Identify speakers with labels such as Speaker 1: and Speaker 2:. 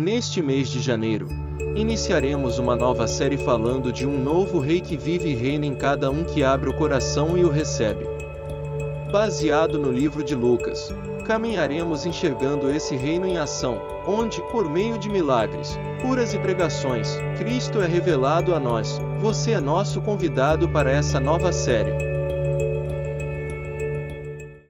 Speaker 1: Neste mês de janeiro, iniciaremos uma nova série falando de um novo rei que vive e reina em cada um que abre o coração e o recebe. Baseado no livro de Lucas, caminharemos enxergando esse reino em ação, onde, por meio de milagres, curas e pregações, Cristo é revelado a nós. Você é nosso convidado para essa nova série.